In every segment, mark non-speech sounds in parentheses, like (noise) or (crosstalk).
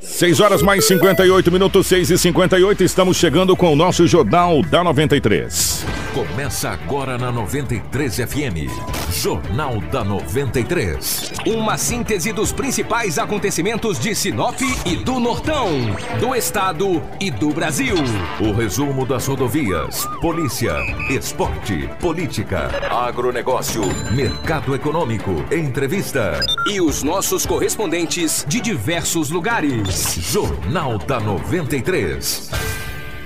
6 horas mais 58 minutos, 6 e 58 estamos chegando com o nosso Jornal da 93. Começa agora na 93 FM. Jornal da 93. Uma síntese dos principais acontecimentos de Sinop e do Nortão, do Estado e do Brasil. O resumo das rodovias, polícia, esporte, política, agronegócio, mercado econômico, entrevista. E os nossos correspondentes de diversos lugares. Jornal da 93.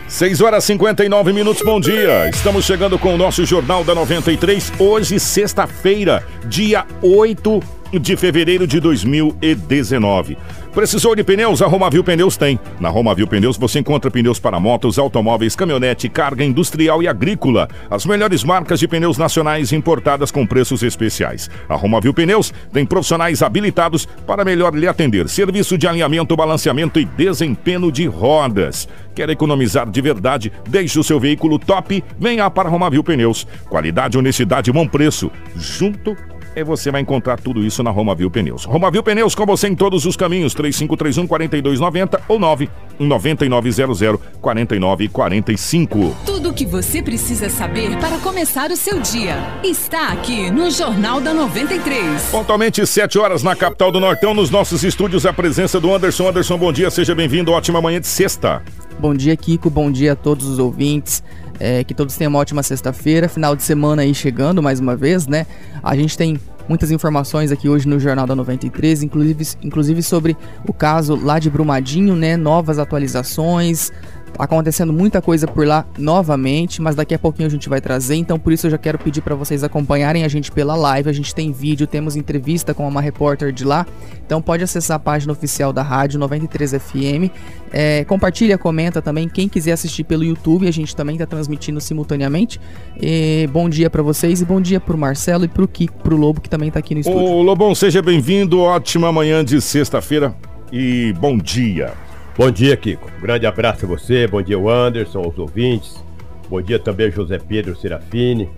6 horas 59 minutos, bom dia. Estamos chegando com o nosso Jornal da 93, hoje, sexta-feira, dia 8 de fevereiro de 2019. Precisou de pneus? A Pneus tem. Na Romavil Pneus você encontra pneus para motos, automóveis, caminhonete, carga industrial e agrícola. As melhores marcas de pneus nacionais importadas com preços especiais. A Pneus tem profissionais habilitados para melhor lhe atender. Serviço de alinhamento, balanceamento e desempenho de rodas. Quer economizar de verdade? Deixe o seu veículo top, venha para a Pneus. Qualidade, honestidade e bom preço. Junto e você vai encontrar tudo isso na Romavil Pneus. Romavil Pneus com você em todos os caminhos, 3531 4290 ou 99900 4945. Tudo o que você precisa saber para começar o seu dia está aqui no Jornal da 93. Pontualmente 7 horas na capital do Nortão, nos nossos estúdios, a presença do Anderson. Anderson, bom dia, seja bem-vindo. Ótima manhã de sexta. Bom dia, Kiko. Bom dia a todos os ouvintes. É, que todos tenham uma ótima sexta-feira, final de semana aí chegando mais uma vez, né? A gente tem muitas informações aqui hoje no Jornal da 93, inclusive, inclusive sobre o caso lá de Brumadinho, né? Novas atualizações, acontecendo muita coisa por lá novamente, mas daqui a pouquinho a gente vai trazer, então por isso eu já quero pedir para vocês acompanharem a gente pela live, a gente tem vídeo, temos entrevista com uma repórter de lá, então pode acessar a página oficial da rádio 93FM, é, compartilha, comenta também, quem quiser assistir pelo YouTube, a gente também está transmitindo simultaneamente, e bom dia para vocês e bom dia pro Marcelo e pro Kiko, pro Lobo que também tá aqui no estúdio. Ô Lobão, seja bem-vindo, ótima manhã de sexta-feira e bom dia. Bom dia, Kiko. grande abraço a você, bom dia, o Anderson, aos ouvintes. Bom dia também, José Pedro Serafini,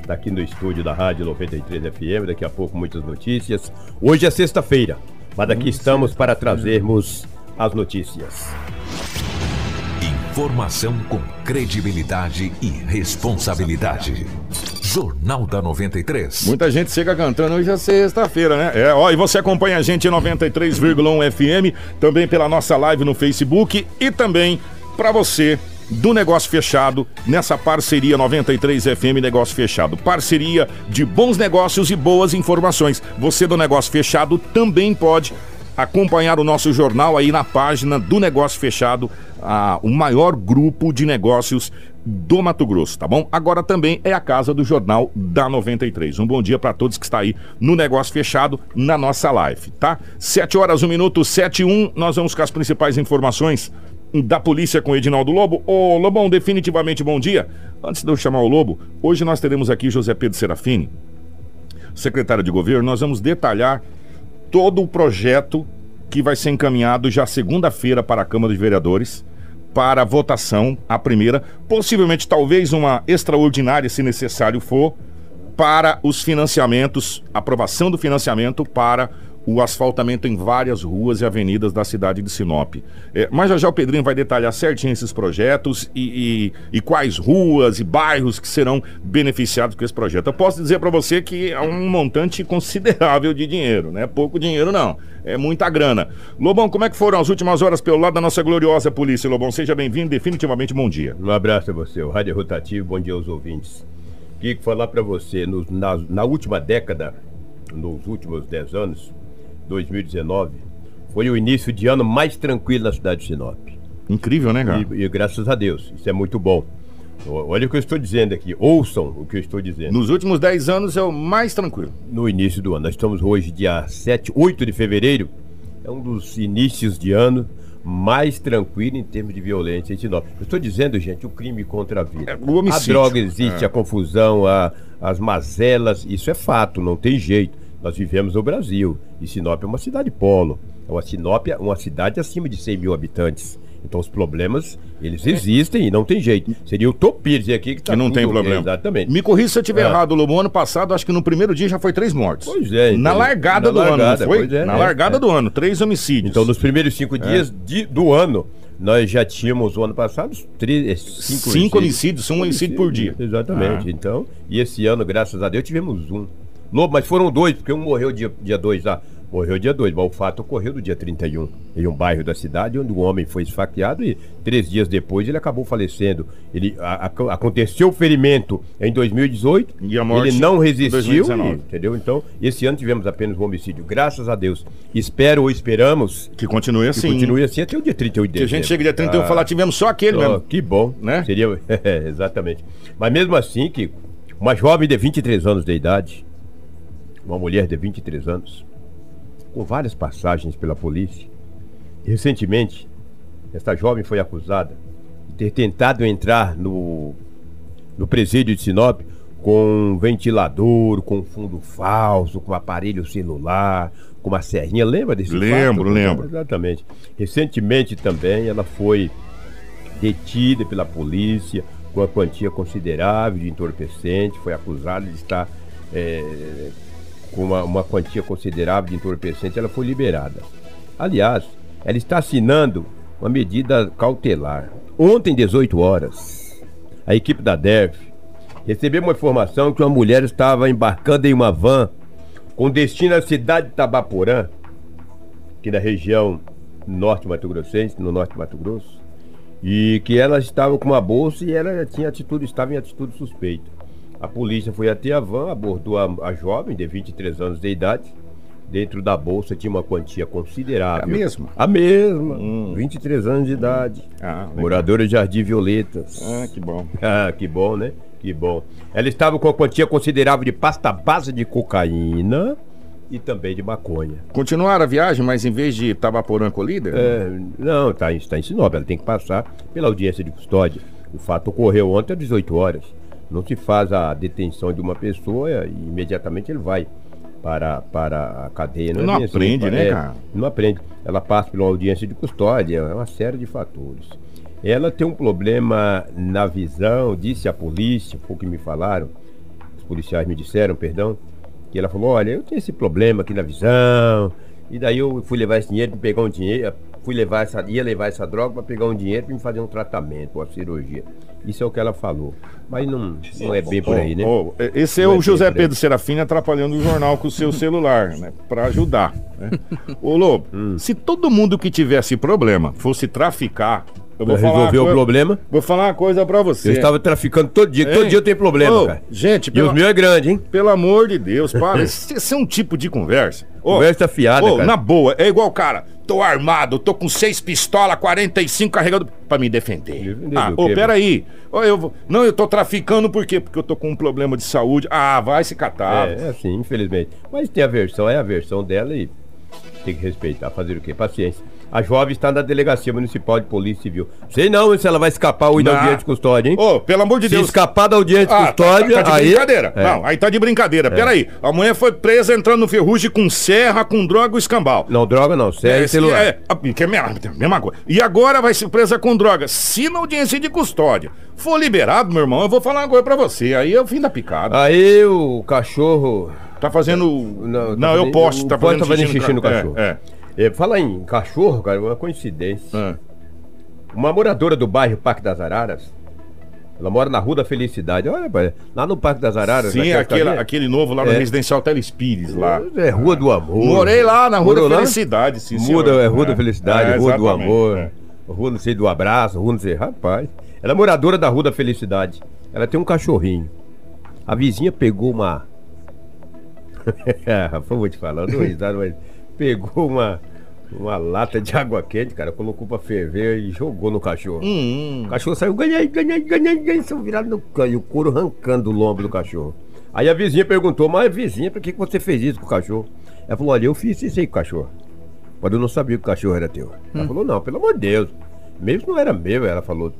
está aqui no estúdio da Rádio 93 FM. Daqui a pouco, muitas notícias. Hoje é sexta-feira, mas aqui estamos para trazermos as notícias. Informação com credibilidade e responsabilidade. Jornal da 93. Muita gente chega cantando hoje é sexta-feira, né? É, ó, e você acompanha a gente em 93,1 FM, também pela nossa live no Facebook e também para você do Negócio Fechado, nessa parceria 93 FM Negócio Fechado. Parceria de bons negócios e boas informações. Você do Negócio Fechado também pode acompanhar o nosso jornal aí na página do Negócio Fechado, a, o maior grupo de negócios do Mato Grosso, tá bom? Agora também é a casa do Jornal da 93. Um bom dia para todos que está aí no negócio fechado na nossa live, tá? 7 horas, 1 minuto, 7 e 1. Nós vamos com as principais informações da polícia com Edinaldo Lobo. Ô Lobão, definitivamente bom dia. Antes de eu chamar o Lobo, hoje nós teremos aqui José Pedro Serafini, secretário de governo. Nós vamos detalhar todo o projeto que vai ser encaminhado já segunda-feira para a Câmara de Vereadores para votação, a primeira, possivelmente talvez uma extraordinária, se necessário for, para os financiamentos, aprovação do financiamento para o asfaltamento em várias ruas e avenidas da cidade de Sinop. É, mas já já o Pedrinho vai detalhar certinho esses projetos e, e, e, quais ruas e bairros que serão beneficiados com esse projeto. Eu posso dizer para você que é um montante considerável de dinheiro, não é pouco dinheiro não, é muita grana. Lobão, como é que foram as últimas horas pelo lado da nossa gloriosa polícia, Lobão? Seja bem-vindo, definitivamente bom dia. Um abraço a você, o Rádio Rotativo, bom dia aos ouvintes. Kiko, falar para você, no, na, na última década, nos últimos 10 anos, 2019 foi o início de ano mais tranquilo na cidade de Sinop. Incrível, né, cara? E, e graças a Deus, isso é muito bom. Olha o que eu estou dizendo aqui, ouçam o que eu estou dizendo. Nos últimos 10 anos é o mais tranquilo. No início do ano. Nós estamos hoje, dia 7, 8 de fevereiro. É um dos inícios de ano mais tranquilo em termos de violência em Sinop. Eu estou dizendo, gente, o crime contra a vida. É, o homicídio. A droga existe, é. a confusão, a, as mazelas, isso é fato, não tem jeito. Nós vivemos no Brasil e Sinop é uma cidade polo. É uma Sinop, uma cidade acima de 100 mil habitantes. Então os problemas, eles existem e não tem jeito. Seria utopia dizer aqui que, tá Que não tem problema. Exatamente. Me corrija se eu estiver É. errado, Lobo. Ano passado, acho que no primeiro dia já foi três mortes. Pois é, Na então, largada na do ano, largada, não foi? pois é, Na é, largada é. do ano, três homicídios. Então, nos primeiros cinco dias de- do ano, nós já tínhamos, o ano passado, três, cinco, Cinco homicídios, um homicídio por dia. Exatamente. Ah. Então, e esse ano, graças a Deus, tivemos um. Lobo, mas foram dois, porque um morreu dia 2 dia dois lá. Morreu dia 2, mas o fato ocorreu no dia 31, em um bairro da cidade, onde um homem foi esfaqueado e três dias depois ele acabou falecendo. Ele, a- a- aconteceu o ferimento em 2018, E a morte ele não resistiu, 2019. e- entendeu? Então, esse ano tivemos apenas um homicídio, graças a Deus. Espero ou esperamos Que continue que assim. continue assim até o dia 38 de Que a gente dezembro. chega dia 31 e Ah, falar, tivemos só aquele ó, mesmo. Que bom, Né? Seria, (laughs) exatamente. Mas mesmo assim, que uma jovem de 23 anos de idade, uma mulher de 23 anos, com várias passagens pela polícia, recentemente, esta jovem foi acusada de ter tentado entrar no, no presídio de Sinop com um ventilador, com fundo falso, com aparelho celular, com uma serrinha. Lembra desse Lembro, fato? lembro. Exatamente. Recentemente também ela foi detida pela polícia com uma quantia considerável de entorpecente, foi acusada de estar é, com uma, uma quantia considerável de entorpecente, ela foi liberada. Aliás, ela está assinando uma medida cautelar. Ontem, 18 horas, a equipe da DERF recebeu uma informação que uma mulher estava embarcando em uma van com destino à cidade de Tabaporã, aqui na região norte Mato Grossense, no norte de Mato Grosso, e que ela estava com uma bolsa e ela tinha atitude, estava em atitude suspeita. A polícia foi até a van, abordou a, a jovem de 23 anos de idade. Dentro da bolsa tinha uma quantia considerável. A mesma? A mesma. Hum. 23 anos de idade. Ah, legal. Moradora de Jardim Violetas. Ah, que bom. (laughs) Ah, que bom, né? Que bom. Ela estava com uma quantia considerável de pasta base de cocaína e também de maconha. Continuar a viagem, mas em vez de Tabaporã líder? É, não, está tá em Sinop, ela tem que passar pela audiência de custódia. O fato ocorreu ontem às 18 horas. Não se faz a detenção de uma pessoa e imediatamente ele vai para, para a cadeia. Não é bem aprende, né, é, cara? Não aprende. Ela passa por uma audiência de custódia, é uma série de fatores. Ela tem um problema na visão, disse a polícia, foi o que me falaram, os policiais me disseram, perdão, que ela falou, olha, eu tenho esse problema aqui na visão, e daí eu fui levar esse dinheiro para pegar um dinheiro, fui levar essa, ia levar essa droga para pegar um dinheiro para me fazer um tratamento, uma cirurgia. Isso é o que ela falou. Mas não, não é bem por aí, né? Ô, ô, esse é Não é o José por aí. Pedro Serafim atrapalhando o jornal com o seu celular, né? Pra ajudar. Né? (laughs) Ô, Lobo, Hum. se todo mundo que tivesse problema fosse traficar, eu vou resolver o problema. Vou falar uma coisa pra você. Eu estava traficando todo dia, todo dia eu tenho problema, Ô, cara. Gente, E pelo, os meus é grande, hein? pelo amor de Deus, para. (laughs) Esse é um tipo de conversa. Conversa fiada, cara. na boa, é igual, cara, tô armado, tô com seis pistolas, 45 carregando pra me defender. Defender ah, ô, quê, peraí. Ô, eu vou... Não, eu tô traficando por quê? Porque eu tô com um problema de saúde. Ah, vai se catar. É, é assim, infelizmente. Mas tem a versão, é a versão dela e tem que respeitar. Fazer o quê? Paciência. A jovem está na delegacia municipal de polícia civil. Sei não se ela vai escapar ou ir da Não. audiência de custódia, hein? Ô, pelo amor de se Deus. escapar da audiência de Ah, custódia, tá, tá de aí. brincadeira. É. Não, aí tá de brincadeira. Peraí, a mulher foi presa entrando no ferrugem com serra, com droga e escambau. Não, droga não, sério, Esse celular. É, a- que é mesma, mesma coisa. E agora vai ser presa com droga. Se na audiência de custódia for liberado, meu irmão, eu vou falar uma coisa pra você. Aí é o fim da picada. Aí o cachorro. Tá fazendo. Não, Não, tá eu fazendo- posso. Tá fazendo tá fazendo xixi no ca- cachorro. É, É, fala em cachorro, cara, uma coincidência. é. Uma moradora do bairro Parque das Araras. Ela mora na Rua da Felicidade. Olha, pai, lá no Parque das Araras. Sim, naquela aquele, aquele novo lá no É. Residencial Telespires lá. É Rua do Amor. Morei lá na Rua Morou da lá? Felicidade, sim, Muda, é Rua da É. Felicidade, É, Rua do Amor, é. Rua não sei do abraço, Rua não sei. Rapaz, ela é moradora da Rua da Felicidade. Ela tem um cachorrinho. A vizinha pegou uma. (laughs) Vou te falar, eu dou risada, mas pegou uma, uma lata de água quente, cara, colocou pra ferver e jogou no cachorro. Hum, O cachorro saiu, ganhei, ganhei, ganhei, ganhei, saiu virado no canho, e o couro arrancando o lombo do cachorro. Aí a vizinha perguntou, mas vizinha, por que que você fez isso com o cachorro? Ela falou, olha, eu fiz isso aí com o cachorro. Mas eu não sabia que o cachorro era teu. Ela falou, não, pelo amor de Deus. Mesmo não era meu, ela falou.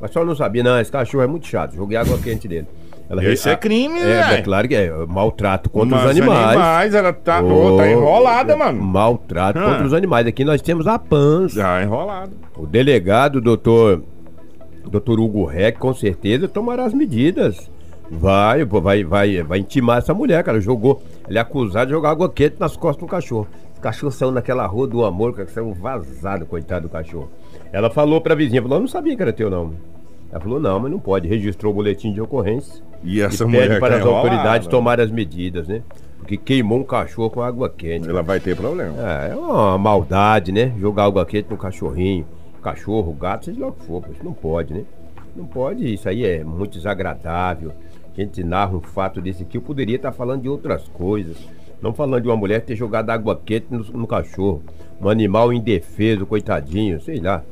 Mas só não sabia, não, esse cachorro é muito chato. Joguei água quente dele. Ela Esse é crime, é, é, claro que é. Maltrato contra Mas os animais. animais. Ela tá, oh, tá enrolada, mano. Maltrato ah. contra os animais. Aqui nós temos a PANS. Já enrolado. O delegado, doutor, doutor Hugo Reck, com certeza tomará as medidas. Vai, vai, vai, vai intimar essa mulher, cara. Jogou. Ele é acusado de jogar água quente nas costas do cachorro. O cachorro saiu naquela rua do amor, cara, saiu vazado, coitado do cachorro. Ela falou pra vizinha, falou, eu não sabia que era teu não. Ela falou, não, mas não pode. Registrou o boletim de ocorrência. E essa e pede para as autoridades tomarem as medidas, né? Porque queimou um cachorro com água quente. Ela vai ter problema. É, é uma maldade, né? Jogar água quente no cachorrinho. Cachorro, gato, seja lá o que for. Isso não pode, né? Não pode, isso aí é muito desagradável. A gente narra um fato desse aqui. Eu poderia estar falando de outras coisas. Não falando de uma mulher ter jogado água quente no, no cachorro. Um animal indefeso, coitadinho, sei lá.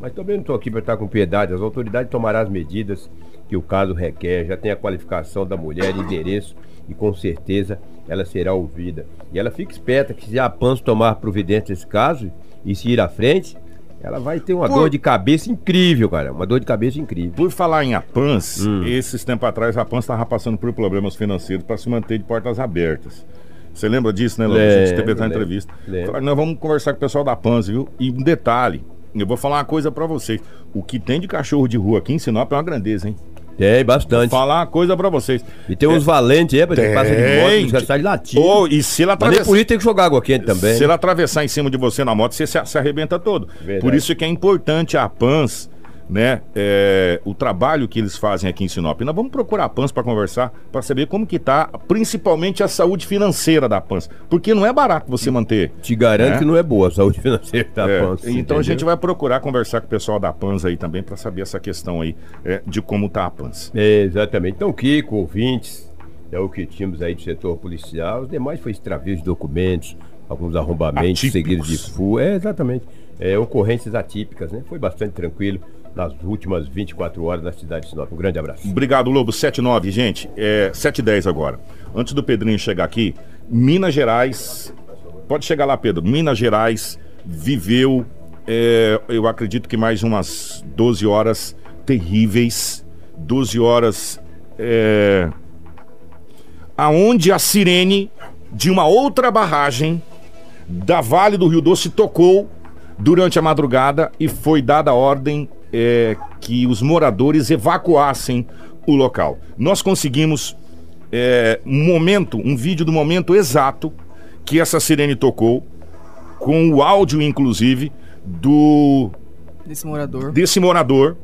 Mas também não estou aqui para estar com piedade. As autoridades tomarão as medidas que o caso requer. Já tem a qualificação da mulher, endereço e com certeza ela será ouvida. E ela fica esperta que se a PANS tomar providência nesse caso e se ir à frente, ela vai ter uma Por... dor de cabeça incrível, cara. Uma dor de cabeça incrível. Por falar em APANS, hum. esses tempos atrás a APANS estava passando por problemas financeiros para se manter de portas abertas. Você lembra disso, né, Léo? A gente teve essa entrevista. Falaram, nós vamos conversar com o pessoal da PANS, viu? E um detalhe, eu vou falar uma coisa para vocês. O que tem de cachorro de rua aqui em Sinop é uma grandeza, hein? Tem, bastante. Vou falar uma coisa pra vocês. E tem uns é, valentes aí, pra que passa de moto, já de latindo. Oh, e se ela atravessar... Por isso tem que jogar água quente também. Se ela atravessar em cima de você na moto, você se, se arrebenta todo. Verdade. Por isso que é importante a PANS né, é, o trabalho que eles fazem aqui em Sinop. Nós vamos procurar a PANS para conversar, para saber como que tá, principalmente a saúde financeira da PANS, porque não é barato você manter. Te garanto né? que não é boa a saúde (laughs) financeira da é, PANS. Então entendeu? a gente vai procurar conversar com o pessoal da PANS aí também para saber essa questão aí é, de como tá a PANS. É, exatamente. Então, Kiko, ouvintes, é o que tínhamos aí do setor policial. Os demais foi extravio de documentos, alguns arrombamentos Atípicos. seguidos de fuga. É, exatamente. É, ocorrências atípicas, né? Foi bastante tranquilo nas últimas 24 horas na cidade de Sinop. Um grande abraço. Obrigado, Lobo. 79, gente. É 710 agora. Antes do Pedrinho chegar aqui, Minas Gerais. Pode chegar lá, Pedro. Minas Gerais viveu, é, eu acredito que mais umas 12 horas terríveis. 12 horas. É, aonde a sirene de uma outra barragem da Vale do Rio Doce tocou durante a madrugada e foi dada ordem é, que os moradores evacuassem o local. Nós conseguimos é, um momento, um vídeo do momento exato que essa sirene tocou, com o áudio, inclusive, do. Desse morador. Desse morador.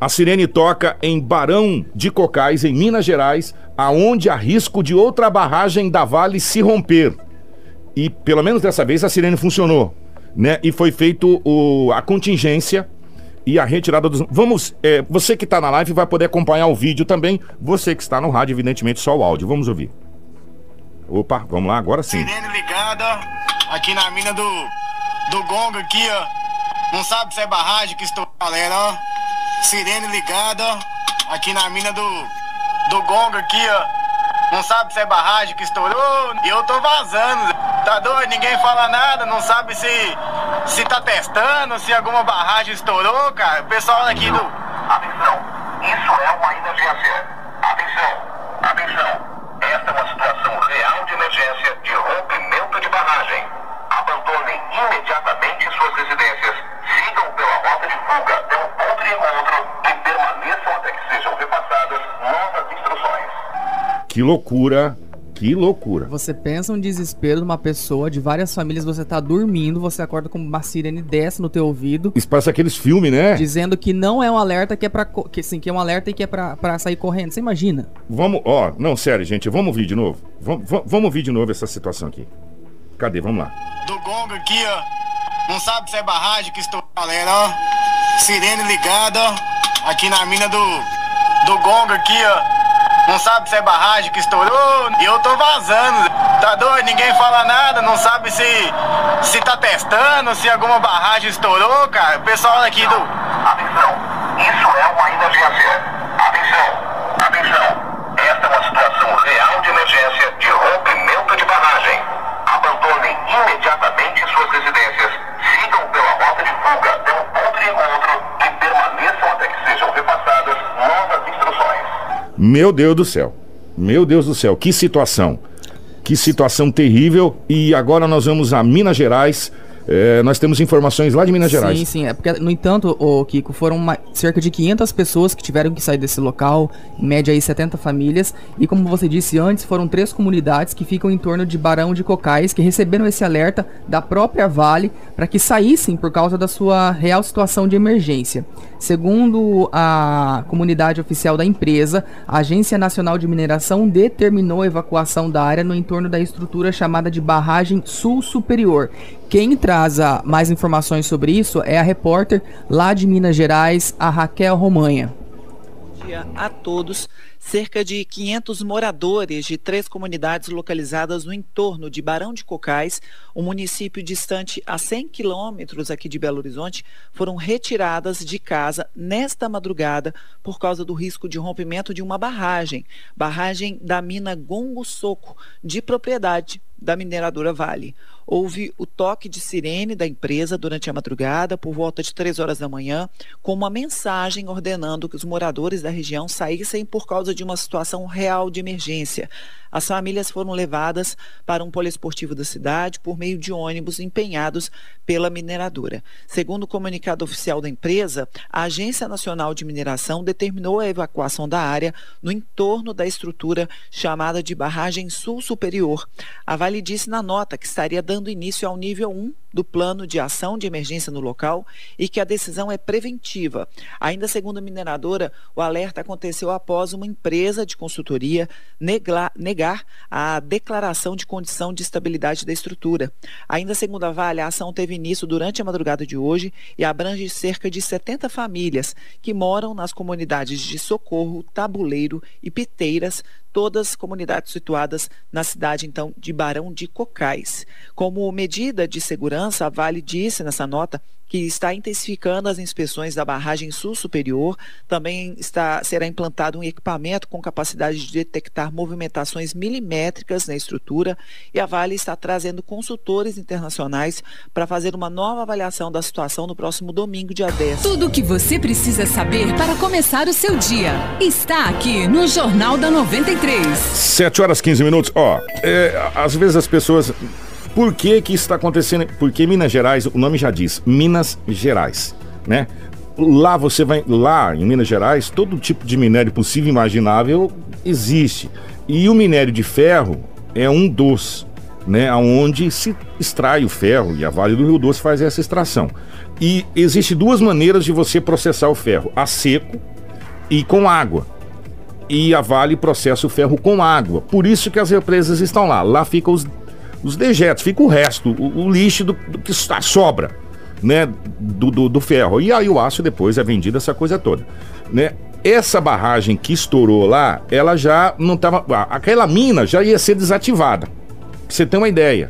A sirene toca em Barão de Cocais, em Minas Gerais, aonde há risco de outra barragem da Vale se romper. E pelo menos dessa vez a sirene funcionou, né? E foi feito o, a contingência e a retirada dos. Vamos. É, você que está na live vai poder acompanhar o vídeo também. Você que está no rádio, evidentemente, só o áudio. Vamos ouvir. Opa, vamos lá, agora sim. Sirene ligada aqui na mina do. Do Gonga aqui, ó. Não sabe se é barragem que estou, galera, ó. Sirene ligada aqui na mina do. Do Gonga aqui, ó. Não sabe se é barragem que estourou e eu tô vazando. Tá doido? Ninguém fala nada, não sabe se se tá testando, se alguma barragem estourou, cara. O pessoal aqui do. Atenção, isso é uma emergência. Atenção, atenção. Esta é uma situação real de emergência de rompimento de barragem. Abandonem imediatamente suas residências. Sigam pela rota de fuga até o ponto de encontro e permaneçam até que sejam repassadas novas instruções. Que loucura que loucura. Você pensa um desespero de uma pessoa, de várias famílias, você tá dormindo, você acorda com uma sirene dessa no teu ouvido. Isso parece aqueles filmes, né? Dizendo que não é um alerta que é pra. Que, assim, que é um alerta e que é pra, pra sair correndo. Você imagina? Vamos, ó, não, sério, gente, vamos ouvir de novo. Vamos, vamos ouvir de novo essa situação aqui. Cadê? Vamos lá. Do gongo aqui, ó. Não sabe se é barragem que estou. Galera, ó. Sirene ligada, ó. Aqui na mina do. Do gongo aqui, ó. Não sabe se é barragem que estourou e eu tô vazando. Tá doido? Ninguém fala nada, não sabe se se tá testando, se alguma barragem estourou, cara. O pessoal aqui do. Atenção, isso é uma emergência. Atenção, atenção. Esta é uma situação real de emergência de rompimento de barragem. Abandonem imediatamente suas residências. Sigam pela rota de fuga o ponto de encontro Meu Deus do céu. Meu Deus do céu, que situação. Que situação terrível. E agora nós vamos a Minas Gerais é, nós temos informações lá de Minas Gerais. Sim, sim. É porque, no entanto, o Kiko, foram uma, cerca de 500 pessoas que tiveram que sair desse local, em média aí 70 famílias. E como você disse antes, foram três comunidades que ficam em torno de Barão de Cocais que receberam esse alerta da própria Vale para que saíssem por causa da sua real situação de emergência. Segundo a comunidade oficial da empresa, a Agência Nacional de Mineração determinou a evacuação da área no entorno da estrutura chamada de Barragem Sul Superior, quem traz a, mais informações sobre isso é a repórter lá de Minas Gerais, a Raquel Romanha. Bom dia a todos. Cerca de 500 moradores de três comunidades localizadas no entorno de Barão de Cocais, um município distante a 100 quilômetros aqui de Belo Horizonte, foram retiradas de casa nesta madrugada por causa do risco de rompimento de uma barragem, barragem da mina Gongo Soco, de propriedade da mineradora Vale. Houve o toque de sirene da empresa durante a madrugada, por volta de 3 horas da manhã, com uma mensagem ordenando que os moradores da região saíssem por causa de uma situação real de emergência. As famílias foram levadas para um poliesportivo da cidade por meio de ônibus empenhados pela mineradora. Segundo o comunicado oficial da empresa, a Agência Nacional de Mineração determinou a evacuação da área no entorno da estrutura chamada de Barragem Sul Superior. A Vale disse na nota que estaria dando início ao nível 1 do plano de ação de emergência no local e que a decisão é preventiva. Ainda segundo a mineradora, o alerta aconteceu após uma empresa de consultoria negar, negar a declaração de condição de estabilidade da estrutura. Ainda segundo a Vale, a ação teve início durante a madrugada de hoje e abrange cerca de 70 famílias que moram nas comunidades de Socorro, Tabuleiro e Piteiras, todas comunidades situadas na cidade então de Barão de Cocais. Como medida de segurança, a Vale disse nessa nota que está intensificando as inspeções da barragem sul superior. Também está, será implantado um equipamento com capacidade de detectar movimentações milimétricas na estrutura e a Vale está trazendo consultores internacionais para fazer uma nova avaliação da situação no próximo domingo, dia 10. Tudo o que você precisa saber para começar o seu dia está aqui no Jornal da 93. 7 horas 15 minutos. Ó, é, às vezes as pessoas por que que isso está acontecendo? Porque Minas Gerais, o nome já diz, Minas Gerais, né? Lá você vai, lá em Minas Gerais, todo tipo de minério possível e imaginável existe. E o minério de ferro é um dos, né, aonde se extrai o ferro e a Vale do Rio Doce faz essa extração. E existe duas maneiras de você processar o ferro: a seco e com água. E a Vale processa o ferro com água. Por isso que as represas estão lá. Lá ficam os os dejetos, fica o resto, o, o lixo do, do, que está, sobra, né, do, do, do, ferro. E aí o aço depois é vendido, essa coisa toda, né? Essa barragem que estourou lá, ela já não estava, aquela mina já ia ser desativada. Pra você ter uma ideia,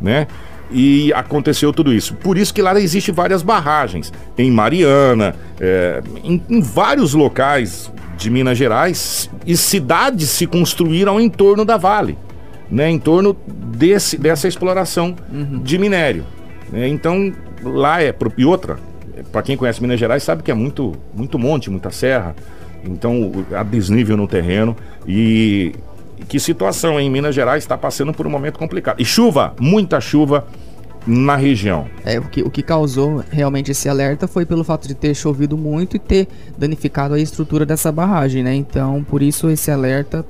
né? E aconteceu tudo isso. Por isso que lá existe várias barragens. Em Mariana, é, em, em vários locais de Minas Gerais, e cidades se construíram em torno da Vale né, em torno desse, dessa exploração uhum. de minério. Né? Então, lá é. E outra, para quem conhece Minas Gerais, sabe que é muito, muito monte, muita serra. Então, há desnível no terreno. E que situação em Minas Gerais está passando por um momento complicado. E chuva, muita chuva na região. É, o que, o que causou realmente esse alerta foi pelo fato de ter chovido muito e ter danificado a estrutura dessa barragem, né? Então, por isso esse alerta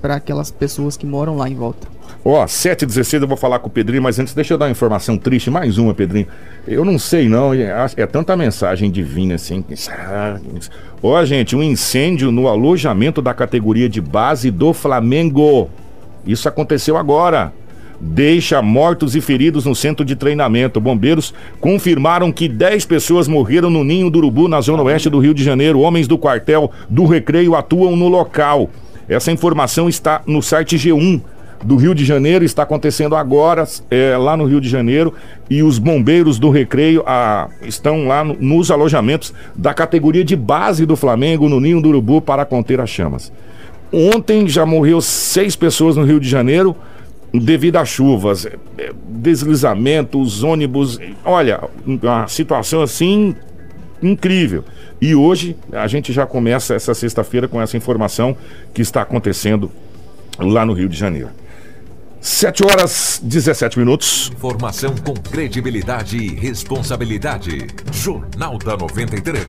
para aquelas pessoas que moram lá em volta. Ó, oh, 7h16 eu vou falar com o Pedrinho, mas antes deixa eu dar uma informação triste, mais uma, Pedrinho. Eu não sei não, é, é tanta mensagem divina assim. Ó, oh, gente, um incêndio no alojamento da categoria de base do Flamengo. Isso aconteceu agora. Deixa mortos e feridos no centro de treinamento. Bombeiros confirmaram que 10 pessoas morreram no ninho do urubu na zona oeste do Rio de Janeiro. Homens do quartel do Recreio atuam no local. Essa informação está no site G1 do Rio de Janeiro, está acontecendo agora é, lá no Rio de Janeiro e os bombeiros do Recreio ah, estão lá no, nos alojamentos da categoria de base do Flamengo no Ninho do Urubu para conter as chamas. Ontem já morreu seis pessoas no Rio de Janeiro devido às chuvas, é, é, deslizamentos, ônibus. Olha, a situação assim incrível. E hoje a gente já começa essa sexta-feira com essa informação que está acontecendo lá no Rio de Janeiro. 7 horas 17 minutos. Informação com credibilidade e responsabilidade. Jornal da 93.